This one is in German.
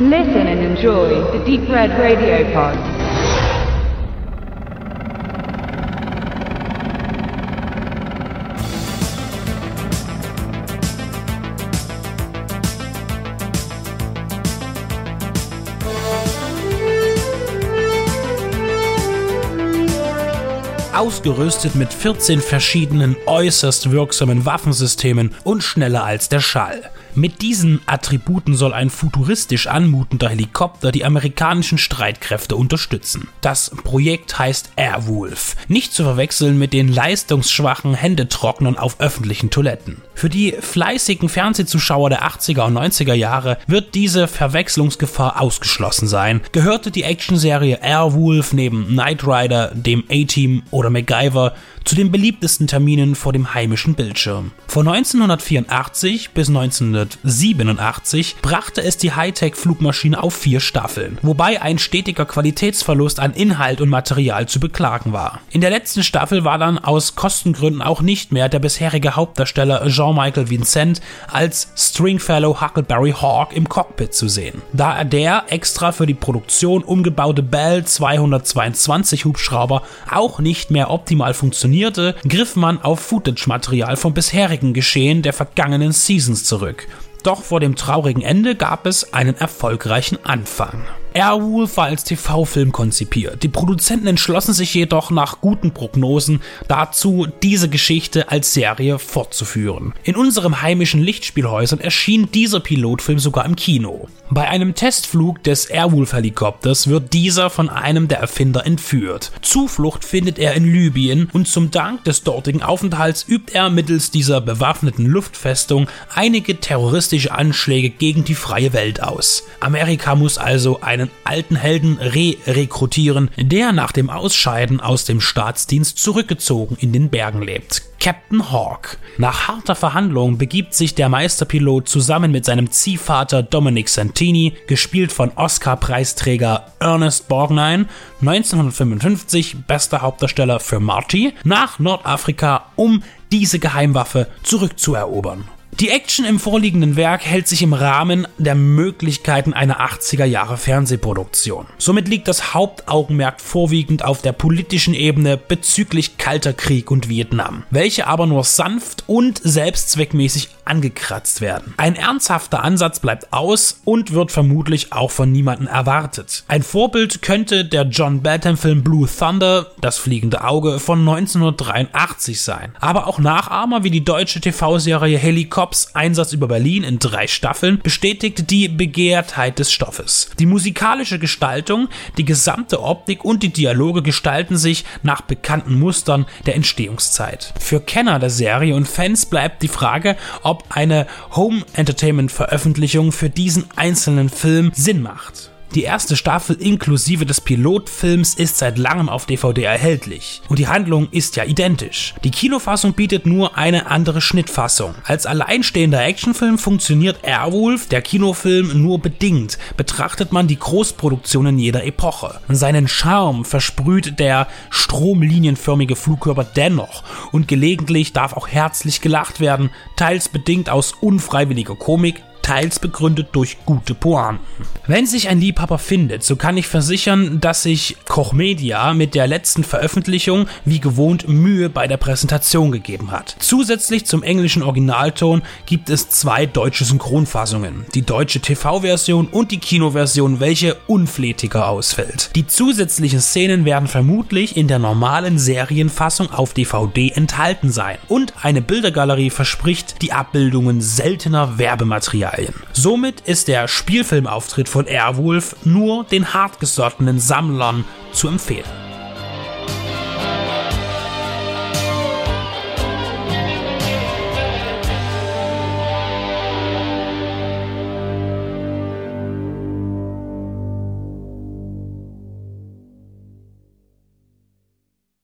Listen and enjoy the Deep Red Radio Pod. ausgerüstet mit 14 verschiedenen äußerst wirksamen Waffensystemen und schneller als der Schall. Mit diesen Attributen soll ein futuristisch anmutender Helikopter die amerikanischen Streitkräfte unterstützen. Das Projekt heißt Airwolf, nicht zu verwechseln mit den leistungsschwachen Händetrocknern auf öffentlichen Toiletten. Für die fleißigen Fernsehzuschauer der 80er und 90er Jahre wird diese Verwechslungsgefahr ausgeschlossen sein. Gehörte die Actionserie Airwolf neben Knight Rider, dem A-Team oder MacGyver zu den beliebtesten Terminen vor dem heimischen Bildschirm. Von 1984 bis 1987 brachte es die Hightech-Flugmaschine auf vier Staffeln, wobei ein stetiger Qualitätsverlust an Inhalt und Material zu beklagen war. In der letzten Staffel war dann aus Kostengründen auch nicht mehr der bisherige Hauptdarsteller Jean-Michael Vincent als Stringfellow Huckleberry Hawk im Cockpit zu sehen, da er der extra für die Produktion umgebaute Bell 222 Hubschrauber auch nicht mehr optimal funktioniert funktionierte, griff man auf Footage-Material vom bisherigen Geschehen der vergangenen Seasons zurück. Doch vor dem traurigen Ende gab es einen erfolgreichen Anfang. Airwolf war als TV-Film konzipiert. Die Produzenten entschlossen sich jedoch nach guten Prognosen dazu, diese Geschichte als Serie fortzuführen. In unserem heimischen Lichtspielhäusern erschien dieser Pilotfilm sogar im Kino. Bei einem Testflug des Airwolf-Helikopters wird dieser von einem der Erfinder entführt. Zuflucht findet er in Libyen und zum Dank des dortigen Aufenthalts übt er mittels dieser bewaffneten Luftfestung einige terroristische Anschläge gegen die freie Welt aus. Amerika muss also einen einen alten Helden re-rekrutieren, der nach dem Ausscheiden aus dem Staatsdienst zurückgezogen in den Bergen lebt. Captain Hawk. Nach harter Verhandlung begibt sich der Meisterpilot zusammen mit seinem Ziehvater Dominic Santini, gespielt von Oscar-Preisträger Ernest Borgnine, 1955 bester Hauptdarsteller für Marty, nach Nordafrika, um diese Geheimwaffe zurückzuerobern. Die Action im vorliegenden Werk hält sich im Rahmen der Möglichkeiten einer 80er Jahre Fernsehproduktion. Somit liegt das Hauptaugenmerk vorwiegend auf der politischen Ebene bezüglich Kalter Krieg und Vietnam, welche aber nur sanft und selbstzweckmäßig angekratzt werden. Ein ernsthafter Ansatz bleibt aus und wird vermutlich auch von niemandem erwartet. Ein Vorbild könnte der John Batham-Film Blue Thunder, das fliegende Auge von 1983 sein. Aber auch Nachahmer wie die deutsche TV-Serie Helikopter Cops Einsatz über Berlin in drei Staffeln bestätigt die Begehrtheit des Stoffes. Die musikalische Gestaltung, die gesamte Optik und die Dialoge gestalten sich nach bekannten Mustern der Entstehungszeit. Für Kenner der Serie und Fans bleibt die Frage, ob eine Home Entertainment Veröffentlichung für diesen einzelnen Film Sinn macht. Die erste Staffel inklusive des Pilotfilms ist seit langem auf DVD erhältlich und die Handlung ist ja identisch. Die Kinofassung bietet nur eine andere Schnittfassung. Als alleinstehender Actionfilm funktioniert Airwolf, der Kinofilm, nur bedingt, betrachtet man die Großproduktionen jeder Epoche. Seinen Charme versprüht der stromlinienförmige Flugkörper dennoch und gelegentlich darf auch herzlich gelacht werden, teils bedingt aus unfreiwilliger Komik, teils begründet durch gute Pointen. Wenn sich ein Liebhaber findet, so kann ich versichern, dass sich Koch Media mit der letzten Veröffentlichung wie gewohnt Mühe bei der Präsentation gegeben hat. Zusätzlich zum englischen Originalton gibt es zwei deutsche Synchronfassungen, die deutsche TV-Version und die Kinoversion, welche unflätiger ausfällt. Die zusätzlichen Szenen werden vermutlich in der normalen Serienfassung auf DVD enthalten sein und eine Bildergalerie verspricht die Abbildungen seltener Werbematerial Materialien. Somit ist der Spielfilmauftritt von Airwolf nur den hartgesottenen Sammlern zu empfehlen.